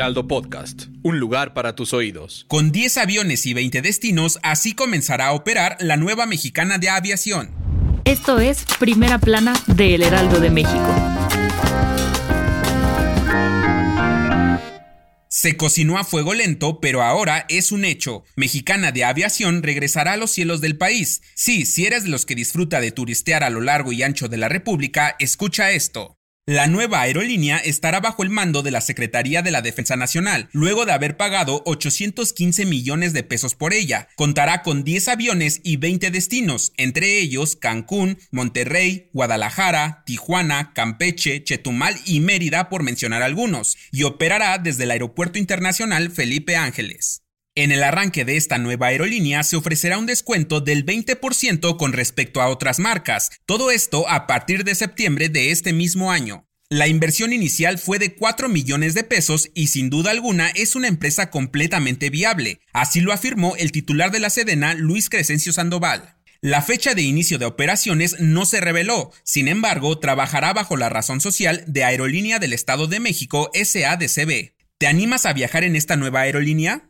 Heraldo Podcast, un lugar para tus oídos. Con 10 aviones y 20 destinos, así comenzará a operar la nueva mexicana de aviación. Esto es Primera Plana de El Heraldo de México. Se cocinó a fuego lento, pero ahora es un hecho. Mexicana de Aviación regresará a los cielos del país. Sí, si eres de los que disfruta de turistear a lo largo y ancho de la República, escucha esto. La nueva aerolínea estará bajo el mando de la Secretaría de la Defensa Nacional, luego de haber pagado 815 millones de pesos por ella. Contará con 10 aviones y 20 destinos, entre ellos Cancún, Monterrey, Guadalajara, Tijuana, Campeche, Chetumal y Mérida, por mencionar algunos, y operará desde el Aeropuerto Internacional Felipe Ángeles. En el arranque de esta nueva aerolínea se ofrecerá un descuento del 20% con respecto a otras marcas, todo esto a partir de septiembre de este mismo año. La inversión inicial fue de 4 millones de pesos y sin duda alguna es una empresa completamente viable, así lo afirmó el titular de la Sedena, Luis Crescencio Sandoval. La fecha de inicio de operaciones no se reveló, sin embargo, trabajará bajo la razón social de Aerolínea del Estado de México SADCB. ¿Te animas a viajar en esta nueva aerolínea?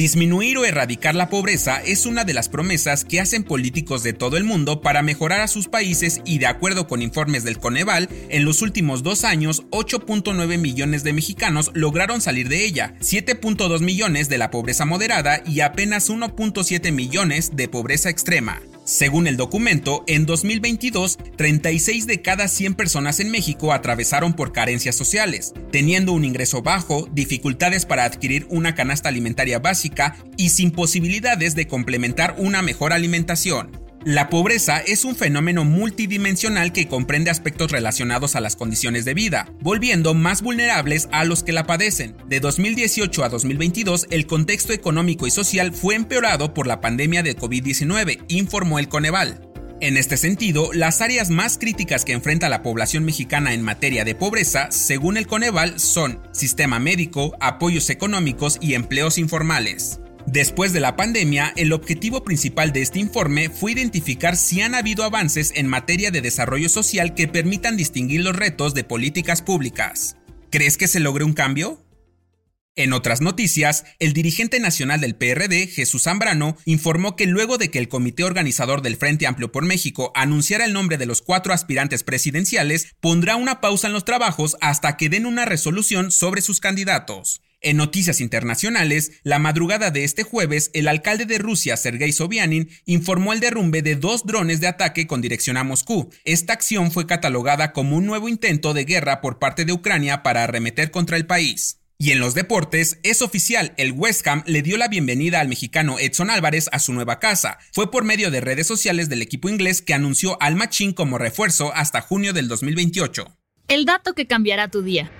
Disminuir o erradicar la pobreza es una de las promesas que hacen políticos de todo el mundo para mejorar a sus países y de acuerdo con informes del Coneval, en los últimos dos años 8.9 millones de mexicanos lograron salir de ella, 7.2 millones de la pobreza moderada y apenas 1.7 millones de pobreza extrema. Según el documento, en 2022, 36 de cada 100 personas en México atravesaron por carencias sociales, teniendo un ingreso bajo, dificultades para adquirir una canasta alimentaria básica y sin posibilidades de complementar una mejor alimentación. La pobreza es un fenómeno multidimensional que comprende aspectos relacionados a las condiciones de vida, volviendo más vulnerables a los que la padecen. De 2018 a 2022, el contexto económico y social fue empeorado por la pandemia de COVID-19, informó el Coneval. En este sentido, las áreas más críticas que enfrenta la población mexicana en materia de pobreza, según el Coneval, son sistema médico, apoyos económicos y empleos informales. Después de la pandemia, el objetivo principal de este informe fue identificar si han habido avances en materia de desarrollo social que permitan distinguir los retos de políticas públicas. ¿Crees que se logre un cambio? En otras noticias, el dirigente nacional del PRD, Jesús Zambrano, informó que luego de que el comité organizador del Frente Amplio por México anunciara el nombre de los cuatro aspirantes presidenciales, pondrá una pausa en los trabajos hasta que den una resolución sobre sus candidatos. En noticias internacionales, la madrugada de este jueves, el alcalde de Rusia, Sergei Sobyanin, informó el derrumbe de dos drones de ataque con dirección a Moscú. Esta acción fue catalogada como un nuevo intento de guerra por parte de Ucrania para arremeter contra el país. Y en los deportes, es oficial, el West Ham le dio la bienvenida al mexicano Edson Álvarez a su nueva casa. Fue por medio de redes sociales del equipo inglés que anunció al Machín como refuerzo hasta junio del 2028. El dato que cambiará tu día.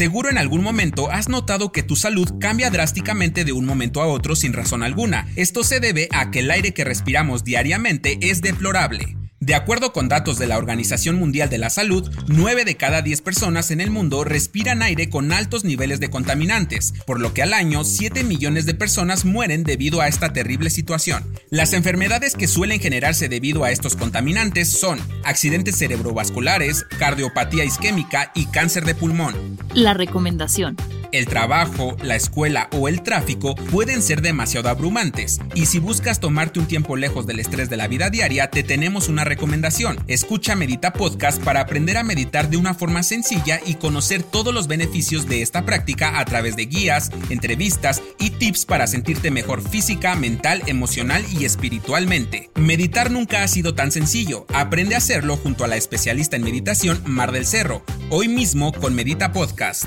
Seguro en algún momento has notado que tu salud cambia drásticamente de un momento a otro sin razón alguna. Esto se debe a que el aire que respiramos diariamente es deplorable. De acuerdo con datos de la Organización Mundial de la Salud, 9 de cada 10 personas en el mundo respiran aire con altos niveles de contaminantes, por lo que al año 7 millones de personas mueren debido a esta terrible situación. Las enfermedades que suelen generarse debido a estos contaminantes son accidentes cerebrovasculares, cardiopatía isquémica y cáncer de pulmón. La recomendación. El trabajo, la escuela o el tráfico pueden ser demasiado abrumantes. Y si buscas tomarte un tiempo lejos del estrés de la vida diaria, te tenemos una recomendación. Escucha Medita Podcast para aprender a meditar de una forma sencilla y conocer todos los beneficios de esta práctica a través de guías, entrevistas y tips para sentirte mejor física, mental, emocional y espiritualmente. Meditar nunca ha sido tan sencillo. Aprende a hacerlo junto a la especialista en meditación Mar del Cerro, hoy mismo con Medita Podcast.